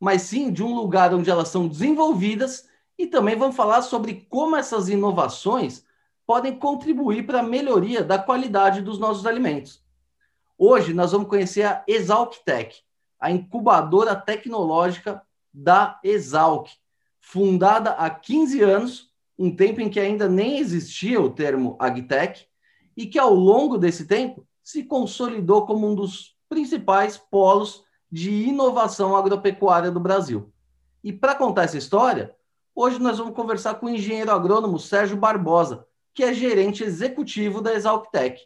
mas sim de um lugar onde elas são desenvolvidas e também vamos falar sobre como essas inovações podem contribuir para a melhoria da qualidade dos nossos alimentos. Hoje nós vamos conhecer a Exalctec, a incubadora tecnológica da Exalc, fundada há 15 anos, um tempo em que ainda nem existia o termo agtech, e que ao longo desse tempo se consolidou como um dos principais polos de inovação agropecuária do Brasil. E para contar essa história, hoje nós vamos conversar com o engenheiro agrônomo Sérgio Barbosa, que é gerente executivo da Exalctec.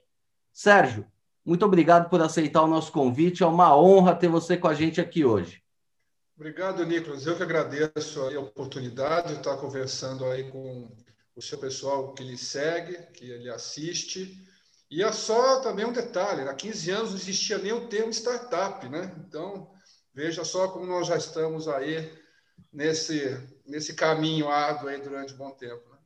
Sérgio, muito obrigado por aceitar o nosso convite. É uma honra ter você com a gente aqui hoje. Obrigado, Nicolas. Eu que agradeço a oportunidade de estar conversando aí com o seu pessoal que lhe segue, que ele assiste. E é só também um detalhe: há 15 anos não existia nem o termo startup, né? Então, veja só como nós já estamos aí nesse, nesse caminho árduo aí durante um bom tempo. Né?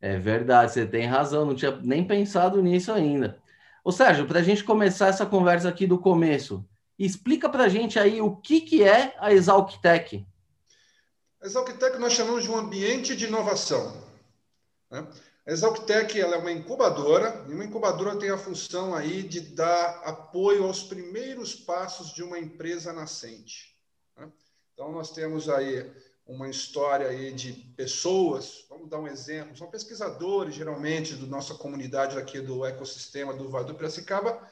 É verdade, você tem razão, não tinha nem pensado nisso ainda. Ô Sérgio, para a gente começar essa conversa aqui do começo, Explica para a gente aí o que, que é a Exalctec. A Exalctec nós chamamos de um ambiente de inovação. Né? A Exalctec ela é uma incubadora, e uma incubadora tem a função aí de dar apoio aos primeiros passos de uma empresa nascente. Né? Então, nós temos aí uma história aí de pessoas, vamos dar um exemplo, são pesquisadores, geralmente, da nossa comunidade aqui do ecossistema do Vale do Piracicaba,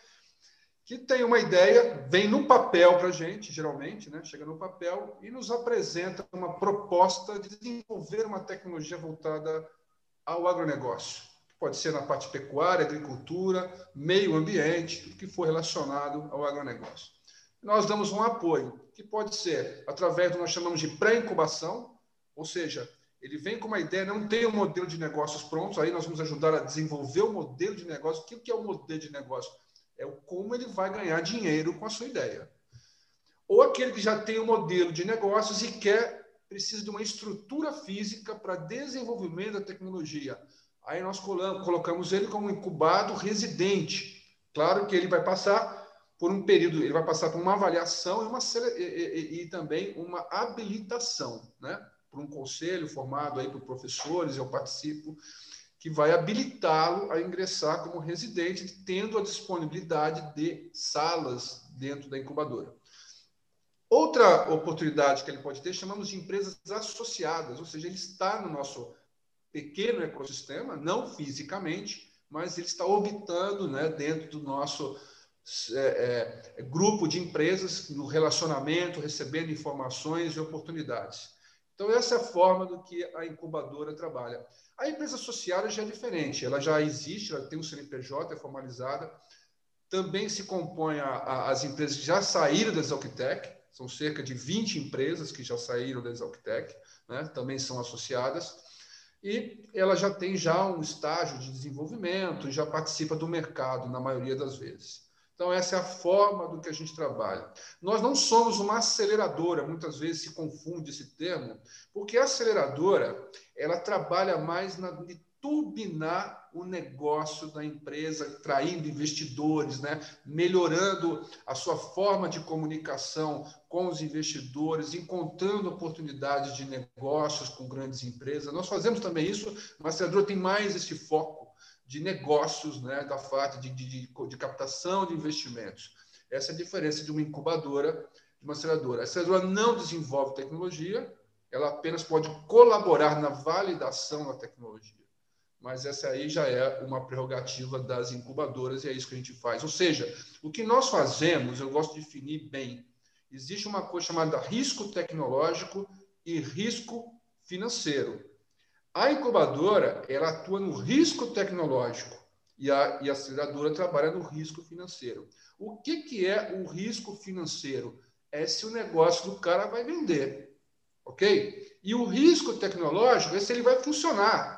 que tem uma ideia, vem no papel para a gente, geralmente, né? chega no papel e nos apresenta uma proposta de desenvolver uma tecnologia voltada ao agronegócio. Pode ser na parte pecuária, agricultura, meio ambiente, tudo que for relacionado ao agronegócio. Nós damos um apoio, que pode ser através do que nós chamamos de pré-incubação, ou seja, ele vem com uma ideia, não tem um modelo de negócios prontos, aí nós vamos ajudar a desenvolver o modelo de negócio. O que é o modelo de negócio? É o como ele vai ganhar dinheiro com a sua ideia. Ou aquele que já tem um modelo de negócios e quer precisa de uma estrutura física para desenvolvimento da tecnologia. Aí nós colocamos ele como incubado residente. Claro que ele vai passar por um período, ele vai passar por uma avaliação e, uma, e, e, e também uma habilitação, né? Por um conselho formado aí por professores, eu participo que vai habilitá-lo a ingressar como residente, tendo a disponibilidade de salas dentro da incubadora. Outra oportunidade que ele pode ter, chamamos de empresas associadas, ou seja, ele está no nosso pequeno ecossistema, não fisicamente, mas ele está orbitando né, dentro do nosso é, é, grupo de empresas, no relacionamento, recebendo informações e oportunidades. Então, essa é a forma do que a incubadora trabalha. A empresa associada já é diferente, ela já existe, ela tem um CNPJ, é formalizada. Também se compõe a, a, as empresas que já saíram da Exalctec, são cerca de 20 empresas que já saíram da Exalctec, né? também são associadas. E ela já tem já um estágio de desenvolvimento, já participa do mercado na maioria das vezes. Então, essa é a forma do que a gente trabalha. Nós não somos uma aceleradora, muitas vezes se confunde esse termo, porque a aceleradora ela trabalha mais na, turbinar o negócio da empresa, traindo investidores, né? melhorando a sua forma de comunicação com os investidores, encontrando oportunidades de negócios com grandes empresas. Nós fazemos também isso, mas a tem mais esse foco de negócios, né, da FAT, de, de, de, captação de investimentos. Essa é a diferença de uma incubadora de uma aceleradora. A aceleradora não desenvolve tecnologia, ela apenas pode colaborar na validação da tecnologia. Mas essa aí já é uma prerrogativa das incubadoras e é isso que a gente faz. Ou seja, o que nós fazemos, eu gosto de definir bem, existe uma coisa chamada risco tecnológico e risco financeiro. A incubadora ela atua no risco tecnológico e a, e a aceleradora trabalha no risco financeiro. O que, que é o risco financeiro? É se o negócio do cara vai vender. ok? E o risco tecnológico é se ele vai funcionar.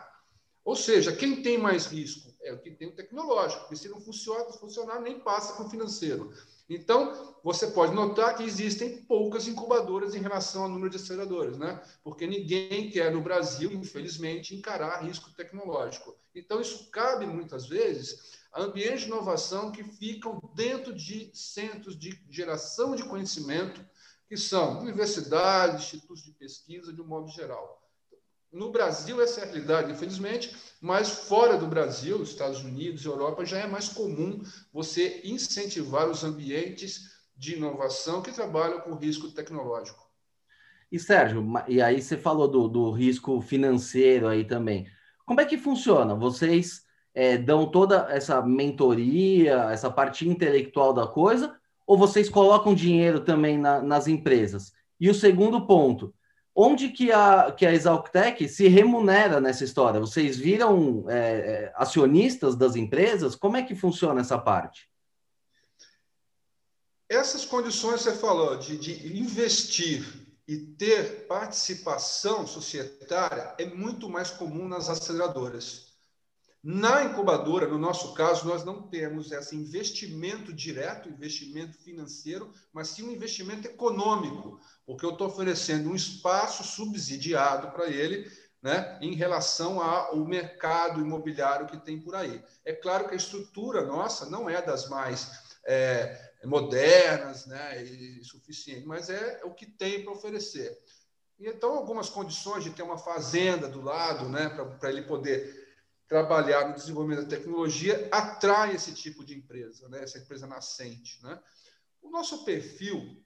Ou seja, quem tem mais risco é o que tem o tecnológico, porque se não funciona, funcionar, nem passa com o financeiro. Então, você pode notar que existem poucas incubadoras em relação ao número de aceleradoras, né? Porque ninguém quer no Brasil, infelizmente, encarar risco tecnológico. Então, isso cabe muitas vezes a ambientes de inovação que ficam dentro de centros de geração de conhecimento, que são universidades, institutos de pesquisa, de um modo geral. No Brasil, essa é a realidade, infelizmente, mas fora do Brasil, Estados Unidos, Europa, já é mais comum você incentivar os ambientes de inovação que trabalham com risco tecnológico. E Sérgio, e aí você falou do, do risco financeiro aí também. Como é que funciona? Vocês é, dão toda essa mentoria, essa parte intelectual da coisa, ou vocês colocam dinheiro também na, nas empresas? E o segundo ponto, onde que a, que a Exalctec se remunera nessa história? Vocês viram é, é, acionistas das empresas? Como é que funciona essa parte? Essas condições você falou de, de investir e ter participação societária é muito mais comum nas aceleradoras. Na incubadora, no nosso caso, nós não temos esse investimento direto, investimento financeiro, mas sim um investimento econômico, porque eu estou oferecendo um espaço subsidiado para ele né, em relação ao mercado imobiliário que tem por aí. É claro que a estrutura nossa não é das mais é, modernas né, e suficiente, mas é o que tem para oferecer. E então, algumas condições de ter uma fazenda do lado, né, para ele poder trabalhar no desenvolvimento da tecnologia atrai esse tipo de empresa, né? essa empresa nascente. Né? O nosso perfil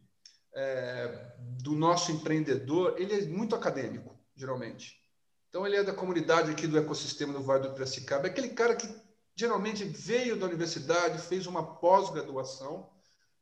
é, do nosso empreendedor ele é muito acadêmico, geralmente. Então, ele é da comunidade aqui do ecossistema do Vale do Piracicaba. É aquele cara que geralmente veio da universidade, fez uma pós-graduação,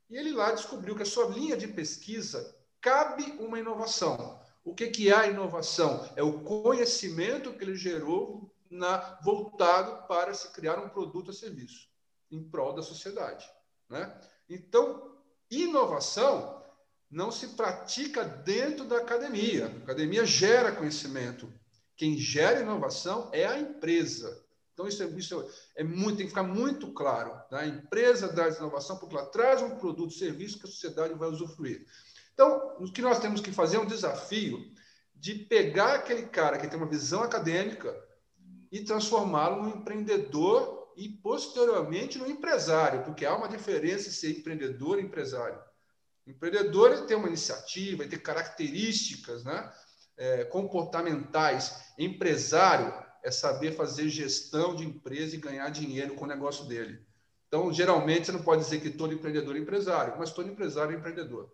e ele lá descobriu que a sua linha de pesquisa cabe uma inovação. O que, que é a inovação? É o conhecimento que ele gerou na, voltado para se criar um produto ou serviço em prol da sociedade. Né? Então, inovação não se pratica dentro da academia. A academia gera conhecimento. Quem gera inovação é a empresa. Então, isso é, isso é muito, tem que ficar muito claro. Né? A empresa traz inovação porque ela traz um produto, serviço que a sociedade vai usufruir. Então, o que nós temos que fazer é um desafio de pegar aquele cara que tem uma visão acadêmica, e transformá-lo num empreendedor e, posteriormente, no empresário, porque há uma diferença em ser empreendedor e empresário. O empreendedor ele tem uma iniciativa, ele tem características né, é, comportamentais. Empresário é saber fazer gestão de empresa e ganhar dinheiro com o negócio dele. Então, geralmente, você não pode dizer que todo empreendedor é empresário, mas todo empresário é empreendedor.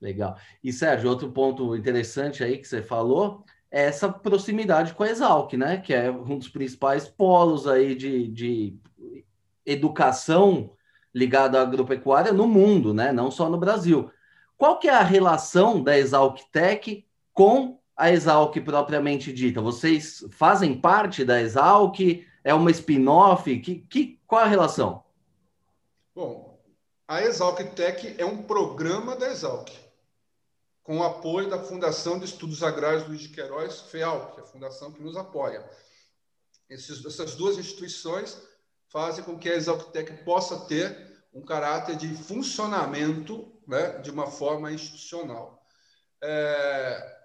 Legal. E, Sérgio, outro ponto interessante aí que você falou essa proximidade com a Exalc, né? Que é um dos principais polos aí de, de educação ligada à agropecuária no mundo, né? Não só no Brasil. Qual que é a relação da Exalc Tech com a Exalc propriamente dita? Vocês fazem parte da Exalc? É uma spin-off? Que, que, qual a relação? Bom, a Exalc Tech é um programa da Exalc com o apoio da Fundação de Estudos Agrários Luiz de Queiroz, FEAL, que é a fundação que nos apoia. Esses, essas duas instituições fazem com que a Exalctec possa ter um caráter de funcionamento né, de uma forma institucional. É,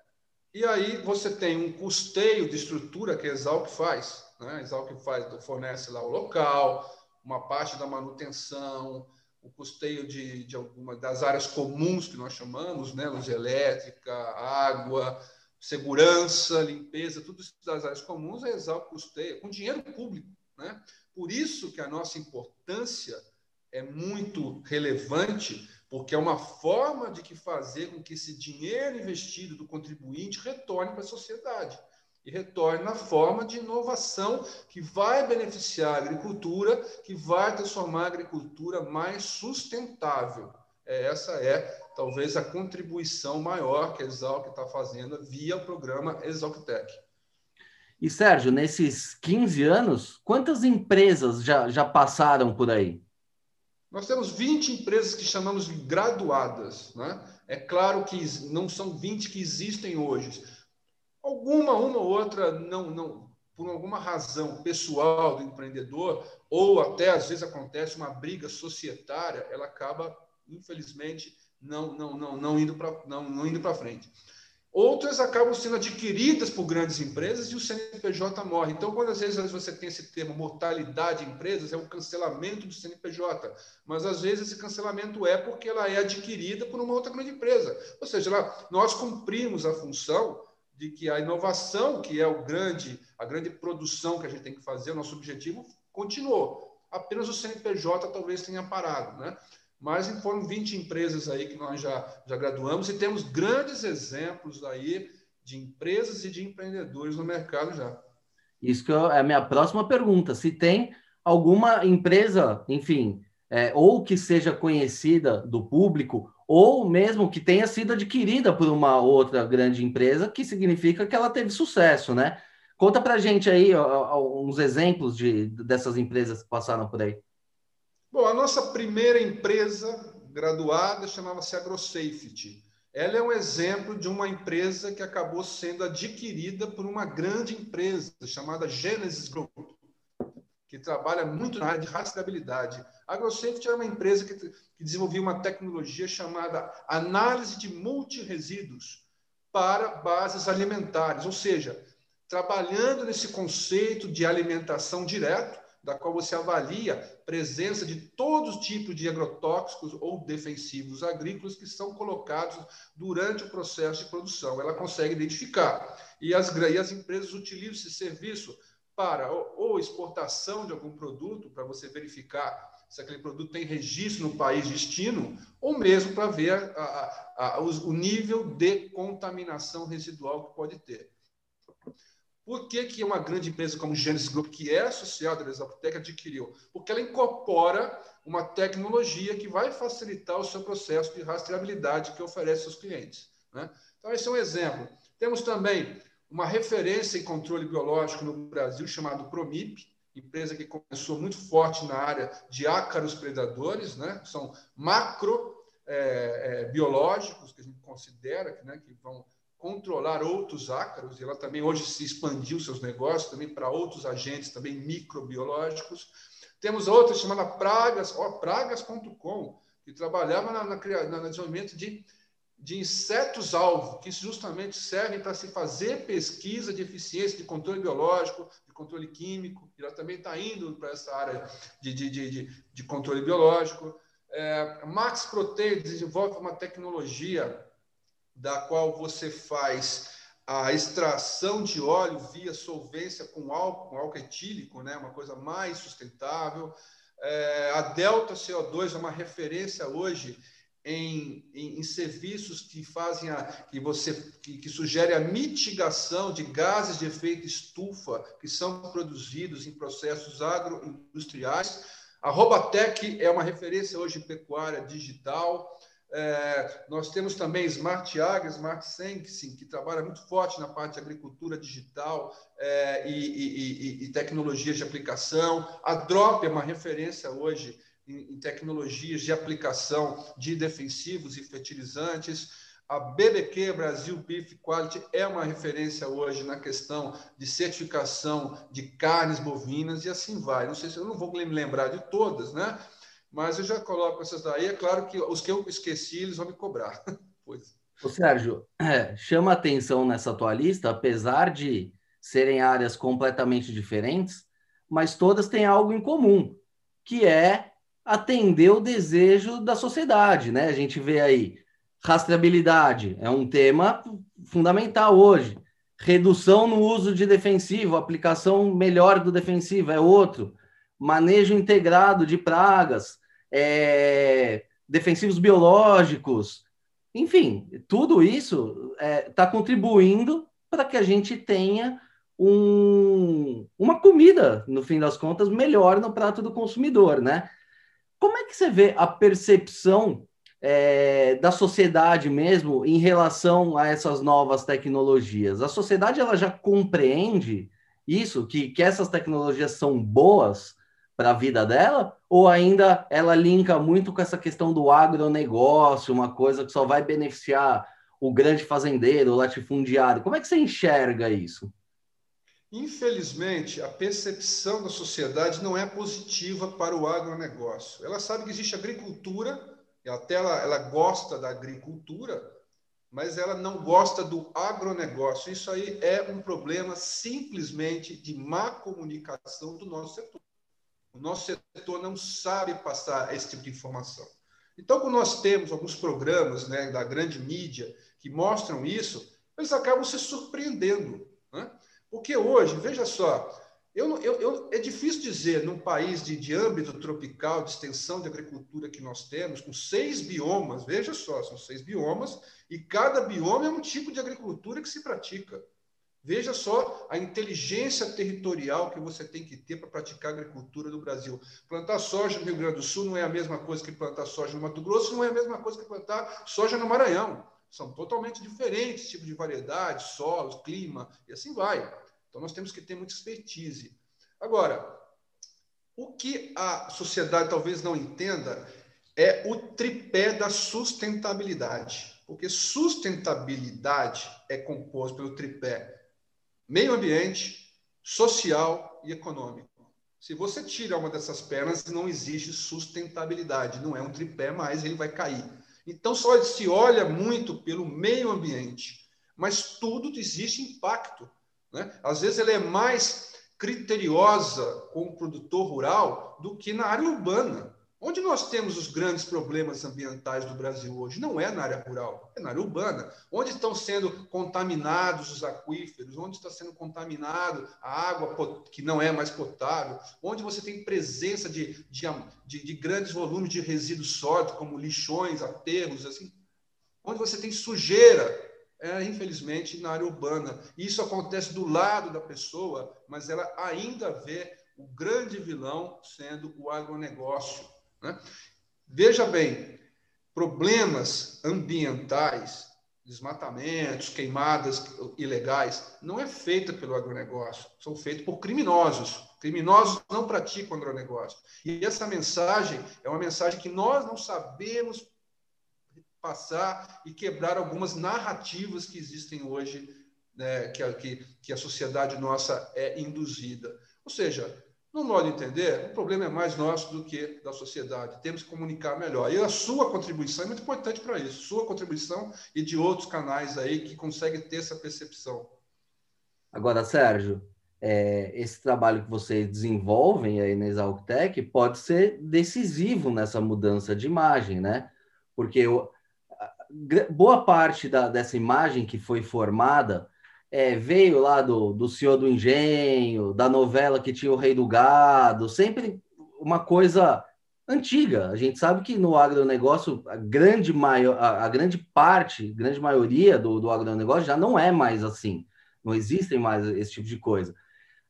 e aí você tem um custeio de estrutura que a Exalc faz. Né? A Exalc faz, fornece lá o local, uma parte da manutenção, o custeio de, de alguma das áreas comuns que nós chamamos, né, luz elétrica, água, segurança, limpeza, tudo isso das áreas comuns, a Exalc custeia com dinheiro público. Né? Por isso que a nossa importância é muito relevante, porque é uma forma de que fazer com que esse dinheiro investido do contribuinte retorne para a sociedade e retorne na forma de inovação que vai beneficiar a agricultura, que vai transformar a agricultura mais sustentável. É, essa é talvez a contribuição maior que a Exalc está fazendo via o programa Exalctec. E Sérgio, nesses 15 anos, quantas empresas já, já passaram por aí? Nós temos 20 empresas que chamamos de graduadas. Né? É claro que não são 20 que existem hoje. Alguma, uma ou outra, não, não, por alguma razão pessoal do empreendedor, ou até às vezes acontece uma briga societária, ela acaba, infelizmente, não, não, não, não indo para não, não indo frente. Outras acabam sendo adquiridas por grandes empresas e o CNPJ morre. Então, quando às vezes você tem esse termo mortalidade de empresas, é o cancelamento do CNPJ. Mas às vezes esse cancelamento é porque ela é adquirida por uma outra grande empresa. Ou seja, nós cumprimos a função de que a inovação, que é o grande, a grande produção que a gente tem que fazer, o nosso objetivo, continuou. Apenas o CNPJ talvez tenha parado. Né? mas foram 20 empresas aí que nós já, já graduamos e temos grandes exemplos aí de empresas e de empreendedores no mercado já. Isso que é a minha próxima pergunta. Se tem alguma empresa, enfim, é, ou que seja conhecida do público, ou mesmo que tenha sido adquirida por uma outra grande empresa, que significa que ela teve sucesso, né? Conta para gente aí ó, uns exemplos de, dessas empresas que passaram por aí. Bom, a nossa primeira empresa graduada chamava-se AgroSafety. Ela é um exemplo de uma empresa que acabou sendo adquirida por uma grande empresa chamada Genesis Group, que trabalha muito na área de rastreabilidade. A AgroSafety era uma empresa que, que desenvolvia uma tecnologia chamada análise de multiresíduos para bases alimentares, ou seja, trabalhando nesse conceito de alimentação direto, da qual você avalia presença de todos os tipos de agrotóxicos ou defensivos agrícolas que são colocados durante o processo de produção. Ela consegue identificar. E as, e as empresas utilizam esse serviço para ou, exportação de algum produto, para você verificar se aquele produto tem registro no país destino, ou mesmo para ver a, a, a, o nível de contaminação residual que pode ter. Por que, que uma grande empresa como Genesis Group, que é associada à Exaltec, adquiriu? Porque ela incorpora uma tecnologia que vai facilitar o seu processo de rastreabilidade que oferece aos clientes. Né? Então, esse é um exemplo. Temos também uma referência em controle biológico no Brasil chamado Promip, empresa que começou muito forte na área de ácaros predadores, né? são macro é, é, biológicos que a gente considera né? que vão controlar outros ácaros, e ela também hoje se expandiu seus negócios também para outros agentes também microbiológicos. Temos outra chamada Pragas, ó, pragas.com, que trabalhava na, na, no desenvolvimento de, de insetos-alvo, que justamente servem para se fazer pesquisa de eficiência de controle biológico, de controle químico, ela também está indo para essa área de, de, de, de controle biológico. É, Max Protein desenvolve uma tecnologia da qual você faz a extração de óleo via solvência com álcool, com álcool etílico, né? uma coisa mais sustentável. É, a Delta CO2 é uma referência hoje em, em, em, serviços que fazem a, que você que, que sugere a mitigação de gases de efeito estufa que são produzidos em processos agroindustriais. A Robatec é uma referência hoje em pecuária digital. É, nós temos também Smart Agri, Smart Sensing, que trabalha muito forte na parte de agricultura digital é, e, e, e, e, tecnologias de aplicação. A Drop é uma referência hoje em, em, tecnologias de aplicação de defensivos e fertilizantes. A BBQ Brasil Beef Quality é uma referência hoje na questão de certificação de carnes bovinas e assim vai. Não sei se eu não vou me lembrar de todas, né? Mas eu já coloco essas daí. É claro que os que eu esqueci, eles vão me cobrar. pois. Ô, Sérgio, é, chama atenção nessa tua lista, apesar de serem áreas completamente diferentes, mas todas têm algo em comum, que é atender o desejo da sociedade, né? A gente vê aí rastreabilidade, é um tema fundamental hoje. Redução no uso de defensivo, aplicação melhor do defensivo é outro. Manejo integrado de pragas, é, defensivos biológicos, enfim, tudo isso está é, tá contribuindo para que a gente tenha um, uma comida, no fim das contas, melhor no prato do consumidor, né? Como é que você vê a percepção é, da sociedade mesmo em relação a essas novas tecnologias? A sociedade ela já compreende isso, que, que essas tecnologias são boas para a vida dela? Ou ainda ela linka muito com essa questão do agronegócio, uma coisa que só vai beneficiar o grande fazendeiro, o latifundiário? Como é que você enxerga isso? Infelizmente, a percepção da sociedade não é positiva para o agronegócio. Ela sabe que existe agricultura, até ela, ela gosta da agricultura, mas ela não gosta do agronegócio. Isso aí é um problema simplesmente de má comunicação do nosso setor. O nosso setor não sabe passar esse tipo de informação. Então, quando nós temos alguns programas né, da grande mídia que mostram isso, eles acabam se surpreendendo. Né? Porque hoje, veja só, eu, eu, eu, é difícil dizer, num país de, de âmbito tropical, de extensão de agricultura que nós temos, com seis biomas, veja só, são seis biomas, e cada bioma é um tipo de agricultura que se pratica. Veja só a inteligência territorial que você tem que ter para praticar agricultura no Brasil. Plantar soja no Rio Grande do Sul não é a mesma coisa que plantar soja no Mato Grosso, não é a mesma coisa que plantar soja no Maranhão. São totalmente diferentes tipos de variedade, solos, clima, e assim vai. Então, nós temos que ter muita expertise. Agora, o que a sociedade talvez não entenda é o tripé da sustentabilidade. Porque sustentabilidade é composto pelo tripé meio ambiente, social e econômico. Se você tira uma dessas pernas, não existe sustentabilidade, não é um tripé mais, ele vai cair. Então, só se olha muito pelo meio ambiente, mas tudo existe impacto. Né? Às vezes, ela é mais criteriosa com o produtor rural do que na área urbana. Onde nós temos os grandes problemas ambientais do Brasil hoje? Não é na área rural, é na área urbana. Onde estão sendo contaminados os aquíferos? Onde está sendo contaminado a água que não é mais potável? Onde você tem presença de, de, de, de grandes volumes de resíduos sólidos, como lixões, aterros, assim? Onde você tem sujeira é, infelizmente, na área urbana. Isso acontece do lado da pessoa, mas ela ainda vê o grande vilão sendo o agronegócio. Né? Veja bem, problemas ambientais, desmatamentos, queimadas ilegais, não é feita pelo agronegócio, são feitos por criminosos. Criminosos não praticam agronegócio. E essa mensagem é uma mensagem que nós não sabemos passar e quebrar algumas narrativas que existem hoje, né, que, a, que, que a sociedade nossa é induzida. Ou seja, no modo de entender, o problema é mais nosso do que da sociedade. Temos que comunicar melhor. E a sua contribuição é muito importante para isso. Sua contribuição e de outros canais aí que conseguem ter essa percepção. Agora, Sérgio, é, esse trabalho que vocês desenvolvem aí na Exaltec pode ser decisivo nessa mudança de imagem, né? Porque boa parte da, dessa imagem que foi formada é, veio lá do, do Senhor do Engenho, da novela que tinha o Rei do Gado, sempre uma coisa antiga. A gente sabe que no agronegócio, a grande, maior, a, a grande parte, grande maioria do, do agronegócio já não é mais assim. Não existem mais esse tipo de coisa.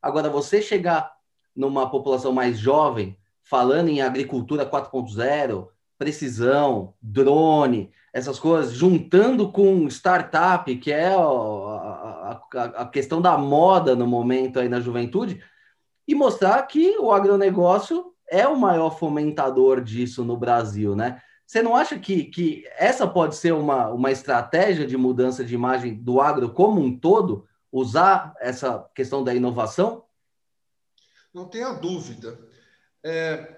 Agora, você chegar numa população mais jovem, falando em agricultura 4.0, precisão, drone, essas coisas, juntando com startup, que é a, a, a, questão da moda no momento aí na juventude, e mostrar que o agronegócio é o maior fomentador disso no Brasil, né? Você não acha que, que essa pode ser uma, uma estratégia de mudança de imagem do agro como um todo? Usar essa questão da inovação? Não tenha dúvida. É,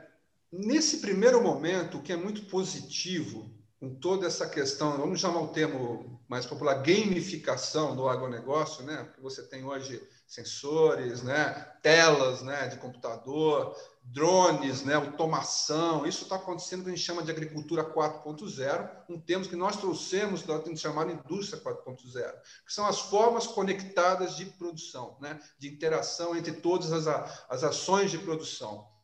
nesse primeiro momento, o que é muito positivo com toda essa questão, vamos chamar o termo mais popular, gamificação do agronegócio, né? Porque você tem hoje sensores, né? telas né? de computador, drones, né? automação. Isso está acontecendo que a gente chama de agricultura 4.0, um termo que nós trouxemos da chamada indústria 4.0, que são as formas conectadas de produção, né? de interação entre todas as, as ações de produção.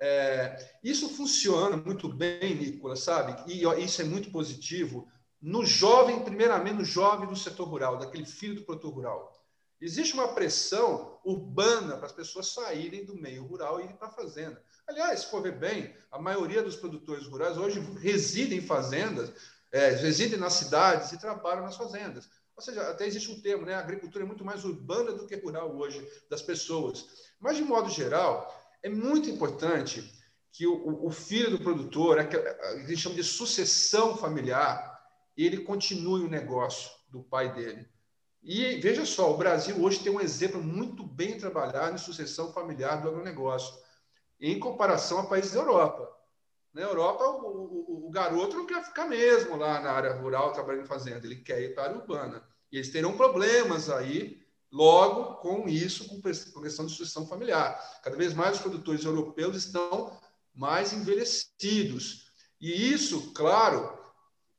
É, isso funciona muito bem, Nicolas, sabe? E ó, isso é muito positivo no jovem, primeiramente no jovem do setor rural, daquele filho do produtor rural. Existe uma pressão urbana para as pessoas saírem do meio rural e irem para a fazenda. Aliás, se for ver bem, a maioria dos produtores rurais hoje residem em fazendas, é, residem nas cidades e trabalham nas fazendas. Ou seja, até existe um termo, né? A agricultura é muito mais urbana do que rural hoje das pessoas. Mas, de modo geral, é muito importante que o, o filho do produtor, a gente chama de sucessão familiar, ele continue o negócio do pai dele. E veja só, o Brasil hoje tem um exemplo muito bem trabalhado em sucessão familiar do agronegócio, em comparação a países da Europa. Na Europa, o, o, o, garoto não quer ficar mesmo lá na área rural trabalhando em fazenda, ele quer ir para a área urbana. E eles terão problemas aí, logo, com isso, com questão de sucessão familiar. Cada vez mais os produtores europeus estão mais envelhecidos. E isso, claro,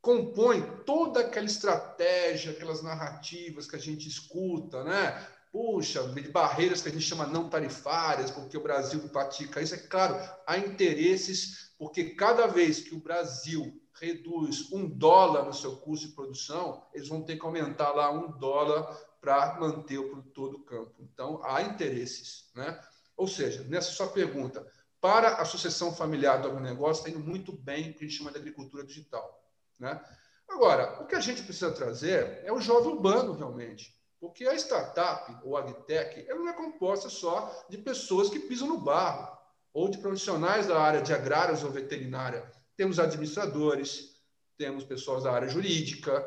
compõe toda aquela estratégia, aquelas narrativas que a gente escuta, né? Puxa, de barreiras que a gente chama não tarifárias, porque o Brasil pratica isso. É claro, há interesses, porque cada vez que o Brasil reduz um dólar no seu custo de produção, eles vão ter que aumentar lá um dólar para manter o produtor do campo. Então, há interesses. Né? Ou seja, nessa sua pergunta, para a sucessão familiar do agronegócio, está indo muito bem o que a gente chama de agricultura digital. Né? Agora, o que a gente precisa trazer é o jovem urbano, realmente. Porque a startup, ou a agtech, ela não é composta só de pessoas que pisam no barro, ou de profissionais da área de agrários ou veterinária. Temos administradores, temos pessoas da área jurídica,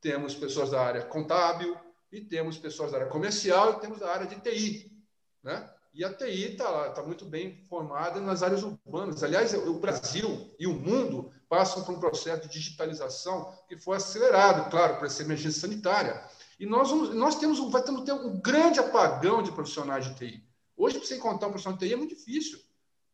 temos pessoas da área contábil, e temos pessoas da área comercial, e temos da área de TI. Né? E a TI está tá muito bem formada nas áreas urbanas. Aliás, o Brasil e o mundo passam por um processo de digitalização que foi acelerado, claro, por essa emergência sanitária. E nós, vamos, nós temos, vai ter um grande apagão de profissionais de TI. Hoje, para você encontrar um profissional de TI é muito difícil,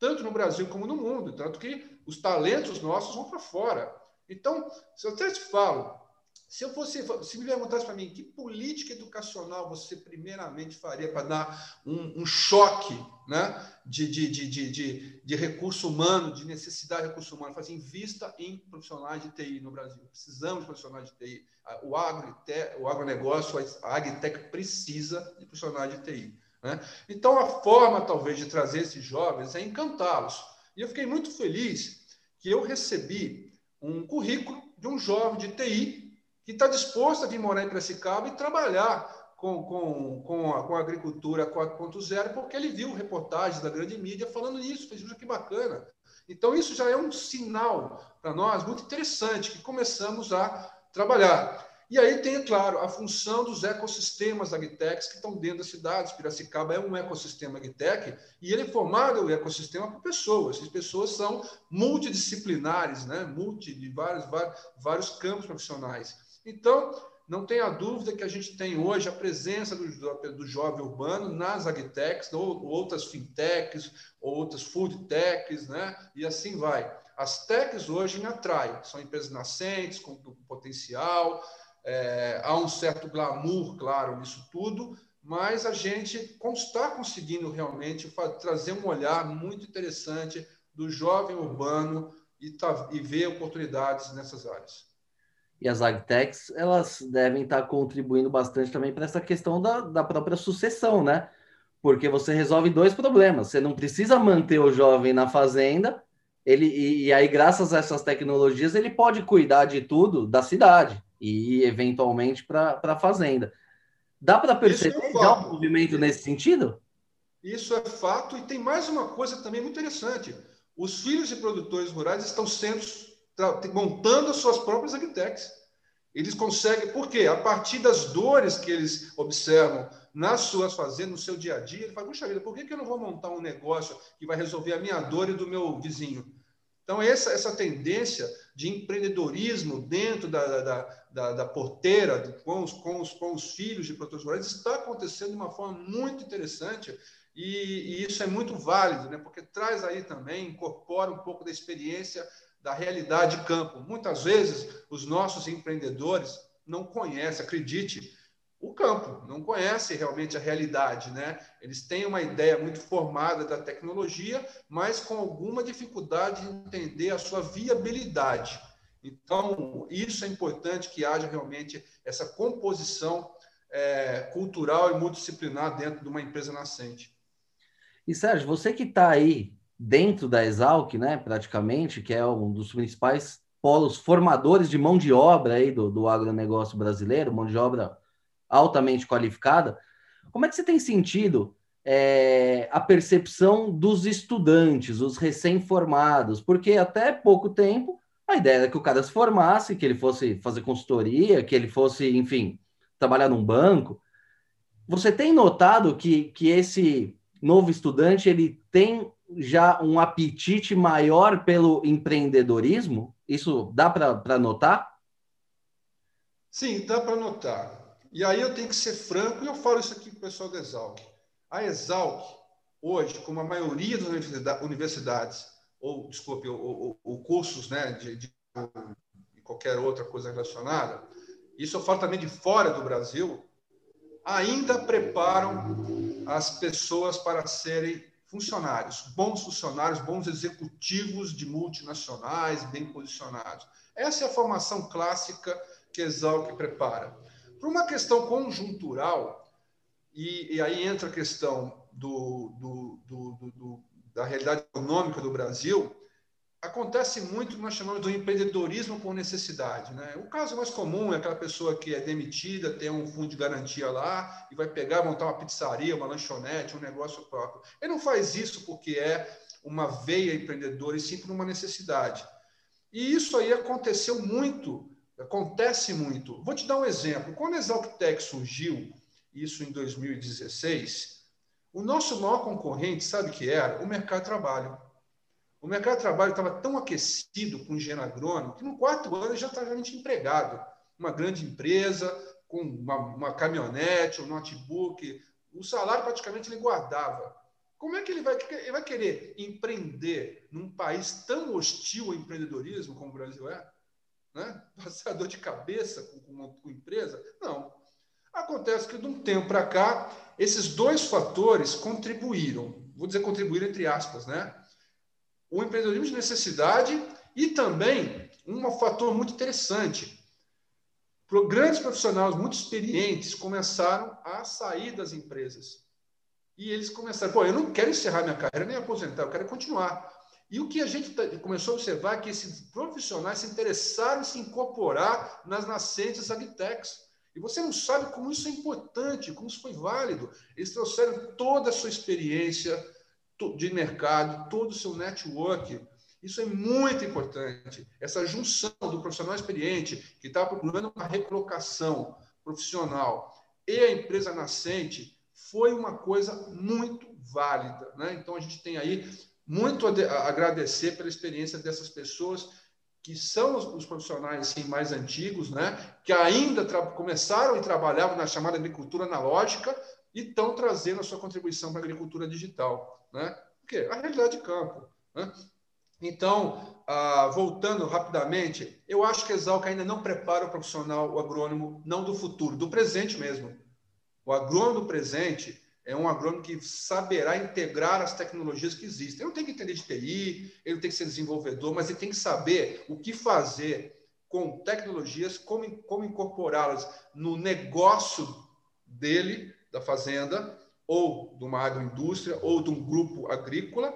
tanto no Brasil como no mundo, tanto que os talentos nossos vão para fora. Então, se eu até te falo, se eu fosse, se me perguntasse para mim que política educacional você primeiramente faria para dar um, um choque né, de, de, de, de, de, recurso humano, de necessidade de recurso humano, fazer invista em profissionais de TI no Brasil. Precisamos de profissionais de TI. O, agro, o agronegócio, a agtech precisa de profissionais de TI. Né? Então, a forma, talvez, de trazer esses jovens é encantá-los. E eu fiquei muito feliz que eu recebi um currículo de um jovem de TI que está disposto a vir morar em Piracicaba e trabalhar com, com, com, a, com a agricultura 4.0, porque ele viu reportagens da grande mídia falando nisso, fez que bacana. Então, isso já é um sinal para nós muito interessante, que começamos a trabalhar. E aí tem, claro, a função dos ecossistemas agtechs que estão dentro das cidades. Piracicaba é um ecossistema agtech e ele é formado o ecossistema por pessoas. Essas pessoas são multidisciplinares, né? multi, de vários, vários, vários campos profissionais. Então, não tenha dúvida que a gente tem hoje a presença do, do jovem urbano nas agtechs, ou outras fintechs, outras foodtechs, né? e assim vai. As techs hoje me atraem, são empresas nascentes, com potencial, é, há um certo glamour, claro, nisso tudo, mas a gente está conseguindo realmente trazer um olhar muito interessante do jovem urbano e, tá, e ver oportunidades nessas áreas e as agtechs, elas devem estar contribuindo bastante também para essa questão da, da própria sucessão, né? Porque você resolve dois problemas. Você não precisa manter o jovem na fazenda, ele e, e aí, graças a essas tecnologias, ele pode cuidar de tudo da cidade e, eventualmente, para a fazenda. Dá para perceber é um, movimento nesse sentido? Isso é fato, e tem mais uma coisa também muito interessante. Os filhos de produtores rurais estão sendo montando as suas próprias agtechs. Eles conseguem, por quê? A partir das dores que eles observam nas suas fazendas, no seu dia a dia, ele fala, puxa vida, por que, que eu não vou montar um negócio que vai resolver a minha dor e do meu vizinho? Então, essa, essa tendência de empreendedorismo dentro da, da, da, da porteira, com os, com, os, com os filhos de produtores rurais, está acontecendo de uma forma muito interessante e, e, isso é muito válido, né? porque traz aí também, incorpora um pouco da experiência da realidade de campo. Muitas vezes, os nossos empreendedores não conhecem, acredite, o campo, não conhecem realmente a realidade, né? Eles têm uma ideia muito formada da tecnologia, mas com alguma dificuldade de entender a sua viabilidade. Então, isso é importante que haja realmente essa composição é, cultural e multidisciplinar dentro de uma empresa nascente. E Sérgio, você que está aí dentro da Exalc, né, praticamente, que é um dos principais polos formadores de mão de obra aí do, do agronegócio brasileiro, mão de obra altamente qualificada. Como é que você tem sentido é, a percepção dos estudantes, os recém-formados, porque até pouco tempo a ideia era que o cara se formasse, que ele fosse fazer consultoria, que ele fosse, enfim, trabalhar num banco. Você tem notado que, que esse novo estudante ele tem já um apetite maior pelo empreendedorismo? Isso dá para notar? Sim, dá para notar. E aí eu tenho que ser franco, e eu falo isso aqui para o pessoal da Exalc. A Exalc, hoje, como a maioria das universidades, ou, desculpe, ou, ou, ou cursos né, de, de, de qualquer outra coisa relacionada, isso eu falo também de fora do Brasil, ainda preparam as pessoas para serem funcionários, bons funcionários, bons executivos de multinacionais, bem posicionados. Essa é a formação clássica que Exalc prepara. Por uma questão conjuntural, e, e aí entra a questão do, do, do, do, da realidade econômica do Brasil, acontece muito o que nós chamamos do empreendedorismo por necessidade. Né? O caso mais comum é aquela pessoa que é demitida, tem um fundo de garantia lá e vai pegar, montar uma pizzaria, uma lanchonete, um negócio próprio. Ele não faz isso porque é uma veia empreendedora e sim por uma necessidade. E isso aí aconteceu muito, acontece muito. Vou te dar um exemplo. Quando a Exalctec surgiu, isso em 2016, o nosso maior concorrente, sabe o que era? O mercado de trabalho. O mercado de trabalho estava tão aquecido com engenheiro agrônomo que no quarto ano já estava gente empregado. Uma grande empresa, com uma, uma caminhonete, um notebook, o salário praticamente ele guardava. Como é que ele vai, ele vai querer empreender num país tão hostil ao empreendedorismo como o Brasil é? Né? Passar dor de cabeça com, com, com empresa? Não. Acontece que de um tempo para cá, esses dois fatores contribuíram, vou dizer contribuíram entre aspas, né? O empreendedorismo de necessidade e também um fator muito interessante. Grandes profissionais muito experientes começaram a sair das empresas. E eles começaram, pô, eu não quero encerrar minha carreira nem aposentar, eu quero continuar. E o que a gente tá, começou a observar é que esses profissionais se interessaram em se incorporar nas nascentes agtechs. Você não sabe como isso é importante, como isso foi válido. Eles trouxeram toda a sua experiência de mercado, todo o seu network. Isso é muito importante. Essa junção do profissional experiente que está procurando uma recolocação profissional e a empresa nascente foi uma coisa muito válida. Né? Então, a gente tem aí muito a agradecer pela experiência dessas pessoas que são os, os profissionais assim, mais antigos, né, que ainda começaram e trabalhavam na chamada agricultura analógica e estão trazendo a sua contribuição para a agricultura digital. Né? O quê? A realidade de campo. Né? Então, ah, voltando rapidamente, eu acho que a Exalc ainda não prepara o profissional, o agrônomo, não do futuro, do presente mesmo. O agrônomo do presente é um agrônomo que saberá integrar as tecnologias que existem. Ele não tem que entender de TI, ele não tem que ser desenvolvedor, mas ele tem que saber o que fazer com tecnologias, como, como incorporá-las no negócio dele, da fazenda, ou de uma agroindústria, ou de um grupo agrícola,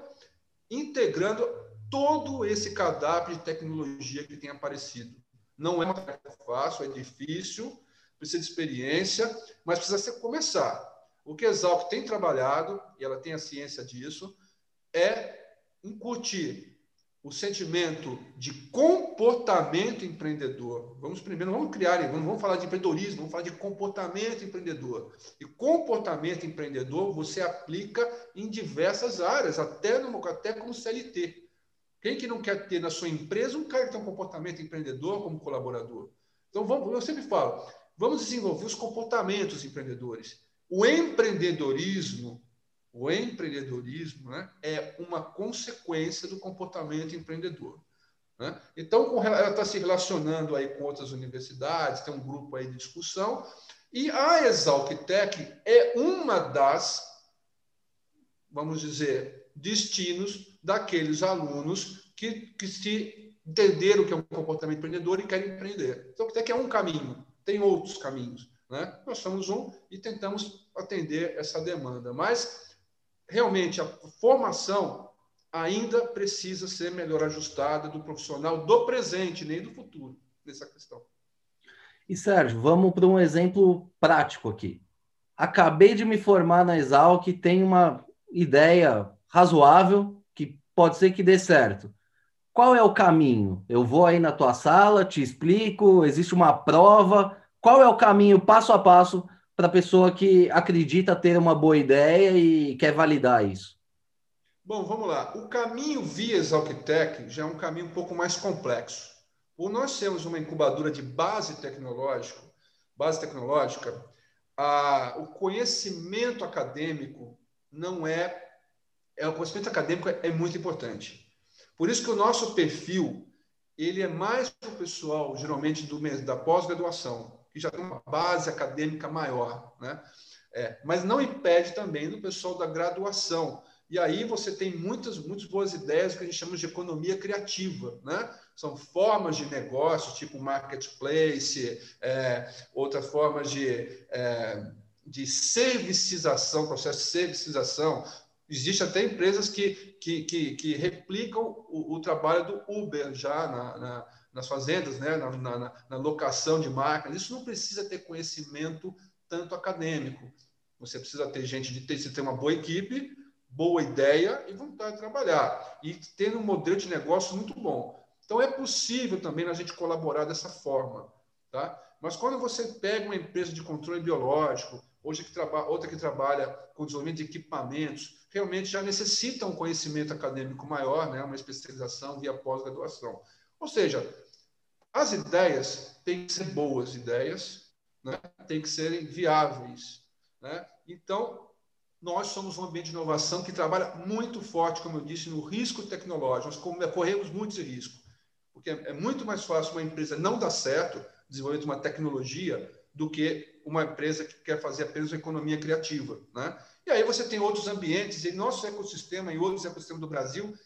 integrando todo esse cadáver de tecnologia que tem aparecido. Não é uma tarefa fácil, é difícil, precisa de experiência, mas precisa ser começar. O que a Exalc tem trabalhado, e ela tem a ciência disso, é incutir o sentimento de comportamento empreendedor. Vamos primeiro, vamos criar, vamos, vamos falar de empreendedorismo, vamos falar de comportamento empreendedor. E comportamento empreendedor você aplica em diversas áreas, até, no, até como CLT. Quem que não quer ter na sua empresa um cara que tem um comportamento empreendedor como colaborador? Então, vamos, eu sempre falo, vamos desenvolver os comportamentos empreendedores. O empreendedorismo, o empreendedorismo né, é uma consequência do comportamento empreendedor. Né? Então, ela está se relacionando aí com outras universidades, tem um grupo aí de discussão, e a Exalctec é uma das, vamos dizer, destinos daqueles alunos que, que se entenderam que é um comportamento empreendedor e querem empreender. Então, até que é um caminho, tem outros caminhos. Né? Nós somos um e tentamos atender essa demanda. Mas, realmente, a formação ainda precisa ser melhor ajustada do profissional do presente, nem do futuro, nessa questão. E, Sérgio, vamos para um exemplo prático aqui. acabei de me formar na Exalc, tenho uma ideia razoável que pode ser que dê certo. Qual é o caminho? Eu vou aí na tua sala, te explico, existe uma prova. Qual é o caminho passo a passo para a pessoa que acredita ter uma boa ideia e quer validar isso? Bom, vamos lá. O caminho via Exalctec já é um caminho um pouco mais complexo. Por nós temos uma incubadora de base tecnológica, base tecnológica, a, o conhecimento acadêmico não é, é o conhecimento acadêmico é, é muito importante. Por isso que o nosso perfil ele é mais para o pessoal, geralmente do da pós-graduação, que já tem uma base acadêmica maior, né? É, mas não impede também do pessoal da graduação. E aí você tem muitas, muitas boas ideias que a gente chama de economia criativa, né? São formas de negócio, tipo marketplace, é, outras formas de, é, de servicização, processo de servicização. Existem até empresas que, que, que, que replicam o, o, trabalho do Uber já na, na, nas fazendas, né? Na, na, na locação de máquinas. Isso não precisa ter conhecimento tanto acadêmico. Você precisa ter gente de ter, você ter uma boa equipe, boa ideia e vontade de trabalhar. E tendo um modelo de negócio muito bom. Então, é possível também a gente colaborar dessa forma. Tá? Mas quando você pega uma empresa de controle biológico, hoje que outra que trabalha com desenvolvimento de equipamentos, realmente já necessita um conhecimento acadêmico maior, né? uma especialização via pós-graduação. Ou seja, as ideias têm que ser boas ideias, né? têm que serem viáveis. Né? Então, nós somos um ambiente de inovação que trabalha muito forte, como eu disse, no risco tecnológico. Nós corremos muito esse risco. Porque é muito mais fácil uma empresa não dar certo, desenvolver uma tecnologia, do que uma empresa que quer fazer apenas uma economia criativa. Né? E aí você tem outros ambientes, e nosso ecossistema e outros ecossistemas do Brasil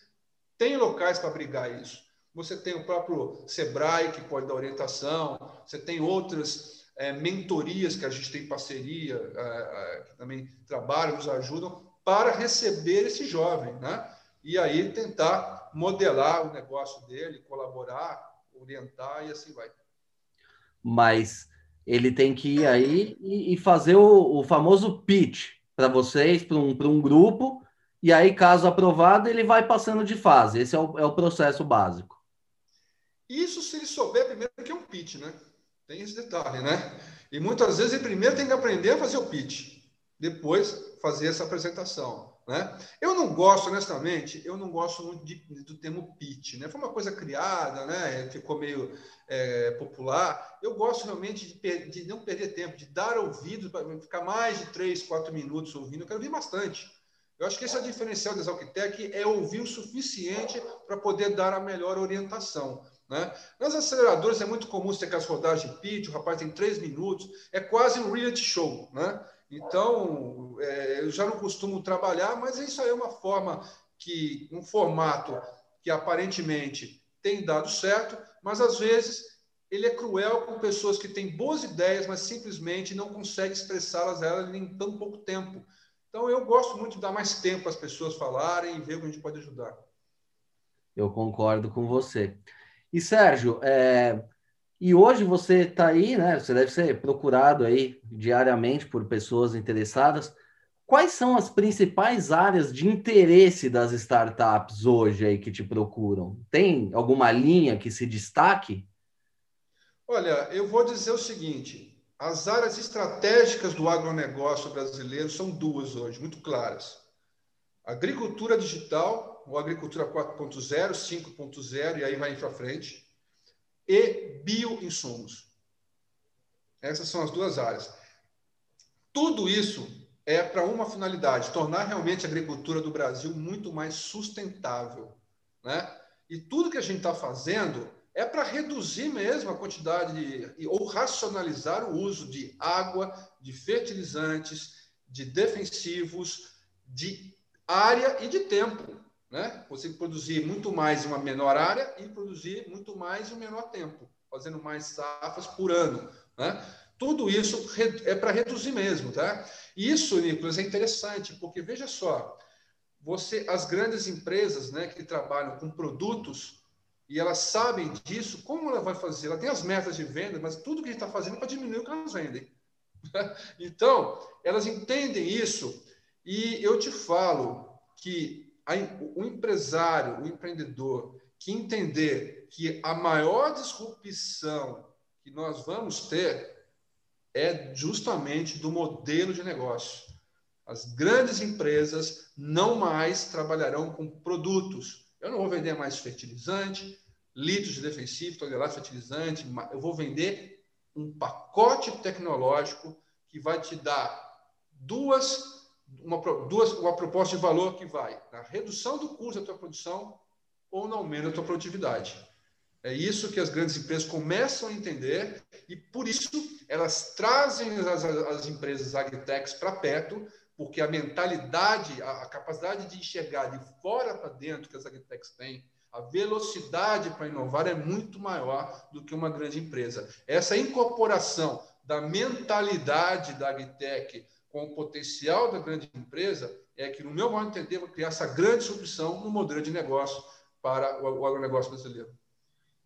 tem locais para abrigar isso. Você tem o próprio Sebrae, que pode dar orientação, você tem outras é, mentorias que a gente tem parceria, é, é, que também trabalham, nos ajudam, para receber esse jovem. Né? E aí tentar modelar o negócio dele, colaborar, orientar e assim vai. Mas ele tem que ir aí e, fazer o, o famoso pitch para vocês, para um, um grupo, e aí, caso aprovado, ele vai passando de fase. Esse é o, é o processo básico. Isso se ele souber primeiro que é um pitch, né? Tem esse detalhe, né? E muitas vezes ele primeiro tem que aprender a fazer o pitch, depois fazer essa apresentação. Né? Eu não gosto, honestamente, eu não gosto muito de, do termo pitch. Né? Foi uma coisa criada, né? ficou meio é, popular. Eu gosto realmente de, de, não perder tempo, de dar ouvido, para ficar mais de três, quatro minutos ouvindo. Eu quero ouvir bastante. Eu acho que esse é o diferencial da Exalquitec, é ouvir o suficiente para poder dar a melhor orientação. Né? Nas aceleradoras é muito comum você ter as rodagens de pitch, o rapaz tem três minutos, é quase um reality show. Né? Então, é, eu já não costumo trabalhar, mas isso aí é uma forma que, um formato que aparentemente tem dado certo, mas às vezes ele é cruel com pessoas que têm boas ideias, mas simplesmente não conseguem expressá-las elas em tão pouco tempo. Então, eu gosto muito de dar mais tempo às pessoas falarem e ver o que a gente pode ajudar. Eu concordo com você. E, Sérgio, é, e hoje você está aí, né? Você deve ser procurado aí diariamente por pessoas interessadas. Quais são as principais áreas de interesse das startups hoje aí que te procuram? Tem alguma linha que se destaque? Olha, eu vou dizer o seguinte: as áreas estratégicas do agronegócio brasileiro são duas hoje, muito claras. Agricultura digital, ou agricultura 4.0, 5.0, e aí vai para frente e bioinsumos. Essas são as duas áreas. Tudo isso é para uma finalidade, tornar realmente a agricultura do Brasil muito mais sustentável. Né? E tudo que a gente está fazendo é para reduzir mesmo a quantidade de, ou racionalizar o uso de água, de fertilizantes, de defensivos, de área e de tempo. Né? Você produzir muito mais em uma menor área e produzir muito mais em um menor tempo, fazendo mais safras por ano. Né? Tudo isso é para reduzir mesmo. Tá? Isso, Nicolas, é interessante, porque veja só, você, as grandes empresas né, que trabalham com produtos e elas sabem disso, como ela vai fazer? Ela tem as metas de venda, mas tudo que a gente está fazendo é para diminuir o que elas vendem. Então, elas entendem isso e eu te falo que o empresário, o empreendedor, que entender que a maior disrupção que nós vamos ter é justamente do modelo de negócio. As grandes empresas não mais trabalharão com produtos. Eu não vou vender mais fertilizante, litros de defensivo, toneladas de fertilizante, eu vou vender um pacote tecnológico que vai te dar duas uma, duas, uma proposta de valor que vai na redução do custo da tua produção ou no aumento da tua produtividade. É isso que as grandes empresas começam a entender e, por isso, elas trazem as, as empresas agritechs para perto, porque a mentalidade, a, a, capacidade de enxergar de fora para dentro que as agritechs têm, a velocidade para inovar é muito maior do que uma grande empresa. Essa incorporação da mentalidade da agritech com o potencial da grande empresa é que, no meu modo de entender, vai criar essa grande disrupção no modelo de negócio para o agronegócio brasileiro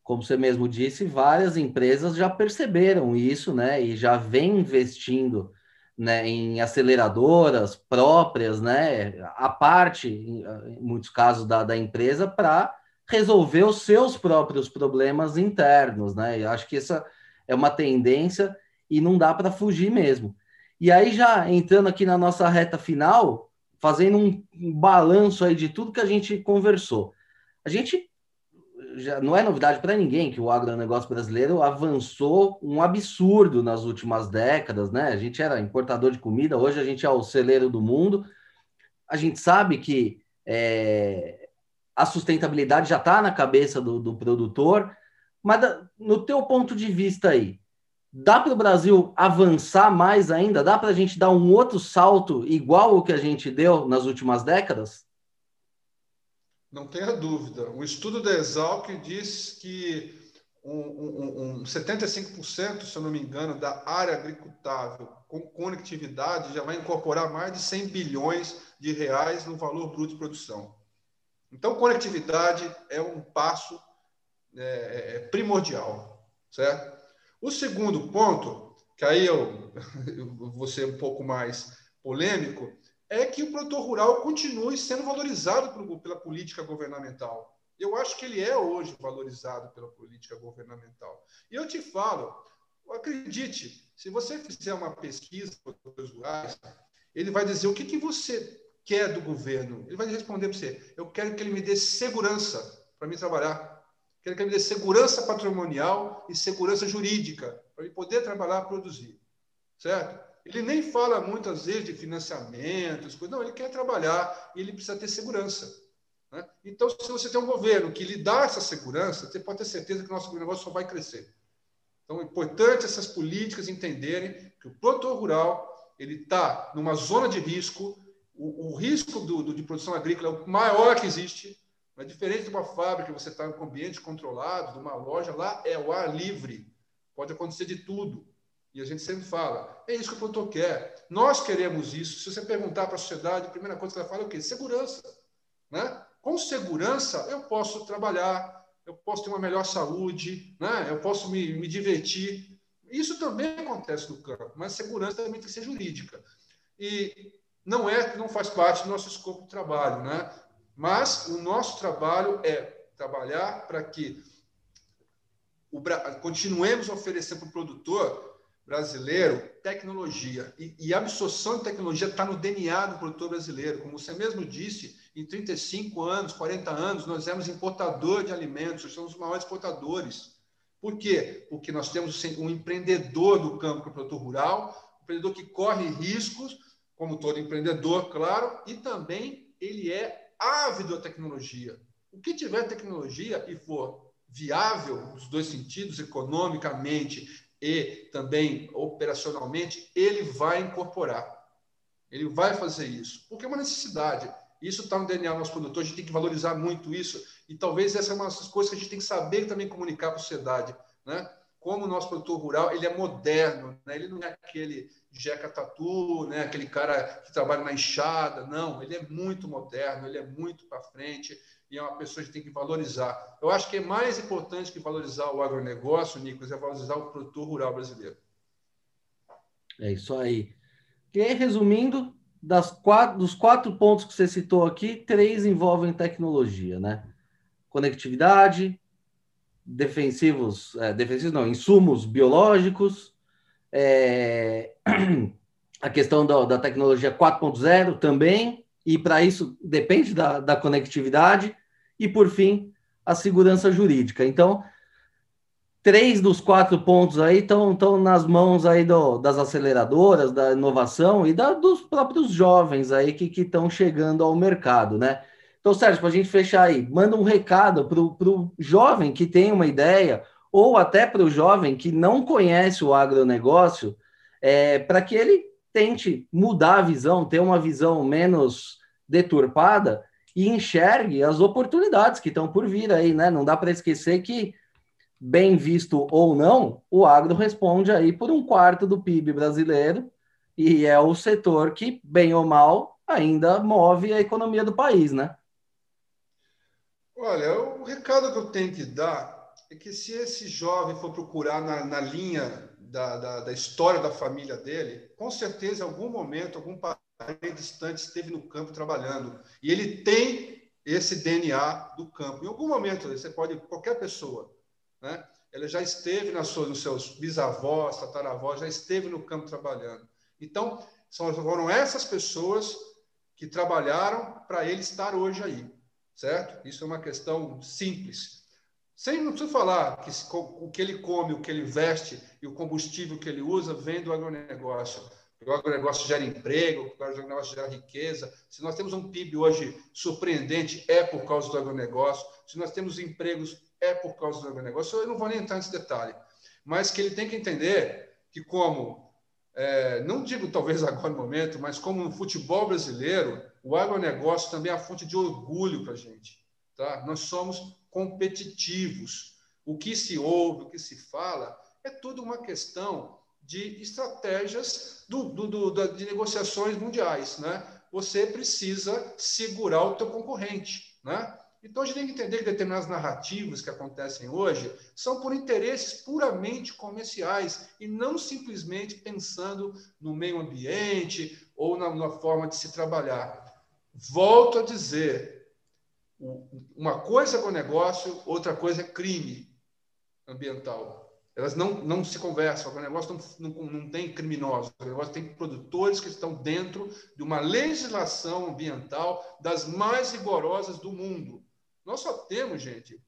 como você mesmo disse, várias empresas já perceberam isso, né? E já vem investindo né, em aceleradoras próprias, né? A parte, em, muitos casos, da, da empresa para resolver os seus próprios problemas internos, né? E acho que essa é uma tendência e não dá para fugir mesmo. E aí, já entrando aqui na nossa reta final, fazendo um, balanço aí de tudo que a gente conversou. A gente já não é novidade para ninguém que o agronegócio brasileiro avançou um absurdo nas últimas décadas, né? A gente era importador de comida, hoje a gente é o celeiro do mundo. A gente sabe que é, a sustentabilidade já está na cabeça do, do produtor, mas no teu ponto de vista aí, dá para o Brasil avançar mais ainda? Dá para a gente dar um outro salto igual o que a gente deu nas últimas décadas? Não tenha dúvida. Um estudo da Exalc diz que um, um, um 75%, se eu não me engano, da área agricultável com conectividade já vai incorporar mais de 100 bilhões de reais no valor bruto de produção. Então, conectividade é um passo é, é, é primordial, certo? O segundo ponto, que aí eu, eu vou ser um pouco mais polêmico, é que o produtor rural continue sendo valorizado pela política governamental. Eu acho que ele é hoje valorizado pela política governamental. E eu te falo, acredite, se você fizer uma pesquisa com produtores rurais, ele vai dizer o que, que você quer do governo. Ele vai responder para você: eu quero que ele me dê segurança para me trabalhar. Quero que ele me dê segurança patrimonial e segurança jurídica para ele poder trabalhar e produzir. Certo? Ele nem fala muitas vezes de financiamentos, não, ele quer trabalhar e ele precisa ter segurança. Né? Então, se você tem um governo que lhe dá essa segurança, você pode ter certeza que o nosso negócio só vai crescer. Então, é importante essas políticas entenderem que o produtor rural ele está numa zona de risco, o, o risco do, do, de produção agrícola é o maior que existe, é diferente de uma fábrica, você está com ambiente controlado, de uma loja, lá é o ar livre, pode acontecer de tudo. E a gente sempre fala, é isso que o produtor quer. Nós queremos isso. Se você perguntar para a sociedade, a primeira coisa que ela fala é o quê? Segurança. Né? Com segurança, eu posso trabalhar, eu posso ter uma melhor saúde, né? eu posso me, me divertir. Isso também acontece no campo, mas segurança também tem que ser jurídica. E não é não faz parte do nosso escopo de trabalho, né? Mas o nosso trabalho é trabalhar para que continuemos oferecendo para o produtor brasileiro tecnologia. E, e a absorção de tecnologia está no DNA do produtor brasileiro. Como você mesmo disse, em 35 anos, 40 anos, nós éramos importador de alimentos, nós somos os maiores exportadores. Por quê? Porque nós temos um empreendedor do campo, que é o produtor rural, um empreendedor que corre riscos, como todo empreendedor, claro, e também ele é ávido à tecnologia. O que tiver tecnologia e for viável, nos dois sentidos, economicamente e também operacionalmente, ele vai incorporar. Ele vai fazer isso, porque é uma necessidade. Isso está no DNA do nosso produtor, a gente tem que valorizar muito isso. E talvez essa é uma das coisas que a gente tem que saber também comunicar para a sociedade. Né? Como o nosso produtor rural ele é moderno, né? ele não é aquele jeca tatu, né? aquele cara que trabalha na enxada. Não, ele é muito moderno, ele é muito para frente e é uma pessoa que tem que valorizar. Eu acho que é mais importante que valorizar o agronegócio, Nicolas, é valorizar o produtor rural brasileiro. É isso aí. E aí, resumindo, das quatro, dos quatro pontos que você citou aqui, três envolvem tecnologia, né? Conectividade, defensivos, é, defensivos não, insumos biológicos, é, a questão da, da tecnologia 4.0 também, e para isso depende da, da conectividade, e por fim, a segurança jurídica. Então, três dos quatro pontos aí estão nas mãos aí do, das aceleradoras, da inovação e da, dos próprios jovens aí que estão chegando ao mercado, né? Então, Sérgio, para a gente fechar aí, manda um recado para o jovem que tem uma ideia, ou até para o jovem que não conhece o agronegócio, é, para que ele tente mudar a visão, ter uma visão menos deturpada e enxergue as oportunidades que estão por vir aí, né? Não dá para esquecer que bem visto ou não, o agro responde aí por um quarto do PIB brasileiro e é o setor que, bem ou mal, ainda move a economia do país, né? Olha, o recado que eu tenho que dar é que se esse jovem for procurar na, na linha da, da, da, história da família dele, com certeza, em algum momento, algum parente distante esteve no campo trabalhando. E ele tem esse DNA do campo. Em algum momento, você pode, qualquer pessoa, né? Ela já esteve nas suas, nos seus bisavós, tataravós, já esteve no campo trabalhando. Então, são, foram essas pessoas que trabalharam para ele estar hoje aí, certo? Isso é uma questão simples. Sem não preciso falar que o que ele come, o que ele veste e o combustível que ele usa vem do agronegócio. O agronegócio gera emprego, o agronegócio gera riqueza. Se nós temos um PIB hoje surpreendente, é por causa do agronegócio. Se nós temos empregos é por causa do agronegócio. Eu não vou nem entrar nesse detalhe, mas que ele tem que entender que, como, é, não digo talvez agora no momento, mas como no futebol brasileiro, o agronegócio também é a fonte de orgulho para a gente. Tá? Nós somos competitivos. O que se ouve, o que se fala, é tudo uma questão de estratégias do, do, do, de negociações mundiais. Né? Você precisa segurar o teu concorrente. Né? Então, a gente tem que entender que determinadas narrativas que acontecem hoje são por interesses puramente comerciais e não simplesmente pensando no meio ambiente ou na, na forma de se trabalhar. Volto a dizer, uma coisa é o negócio, outra coisa é crime ambiental. Elas não, não se conversam, o negócio não, não, não tem criminosos, o negócio tem produtores que estão dentro de uma legislação ambiental das mais rigorosas do mundo. Nós só temos, gente,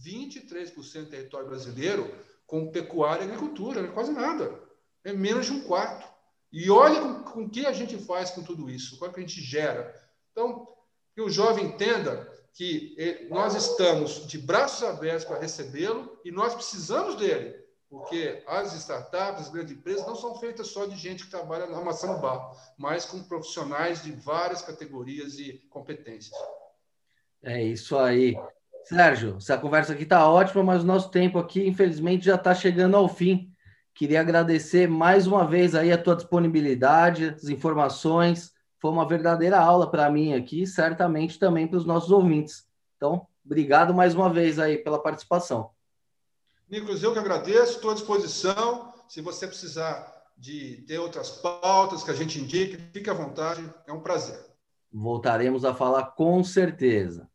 23% do território brasileiro com pecuária e agricultura, não é quase nada. É menos de um quarto. E olha com, o que a gente faz com tudo isso, qual é que a gente gera. Então, que o jovem entenda que nós estamos de braços abertos para recebê-lo e nós precisamos dele, porque as startups, as grandes empresas, não são feitas só de gente que trabalha na maçã no barro, mas com profissionais de várias categorias e competências. É isso aí. Sérgio, essa conversa aqui está ótima, mas o nosso tempo aqui, infelizmente, já está chegando ao fim. Queria agradecer mais uma vez aí a tua disponibilidade, as informações. Foi uma verdadeira aula para mim aqui, certamente também para os nossos ouvintes. Então, obrigado mais uma vez aí pela participação. Nicolas, eu que agradeço, estou à disposição. Se você precisar de ter outras pautas que a gente indique, fique à vontade, é um prazer. Voltaremos a falar com certeza.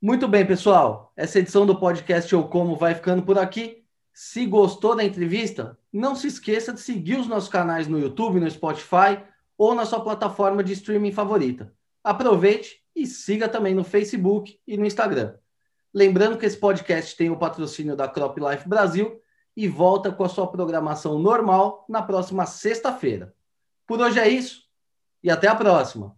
Muito bem, pessoal. Essa edição do podcast Eu Como vai ficando por aqui. Se gostou da entrevista, não se esqueça de seguir os nossos canais no YouTube, no Spotify ou na sua plataforma de streaming favorita. Aproveite e siga também no Facebook e no Instagram. Lembrando que esse podcast tem o patrocínio da Crop Life Brasil e volta com a sua programação normal na próxima sexta-feira. Por hoje é isso e até a próxima.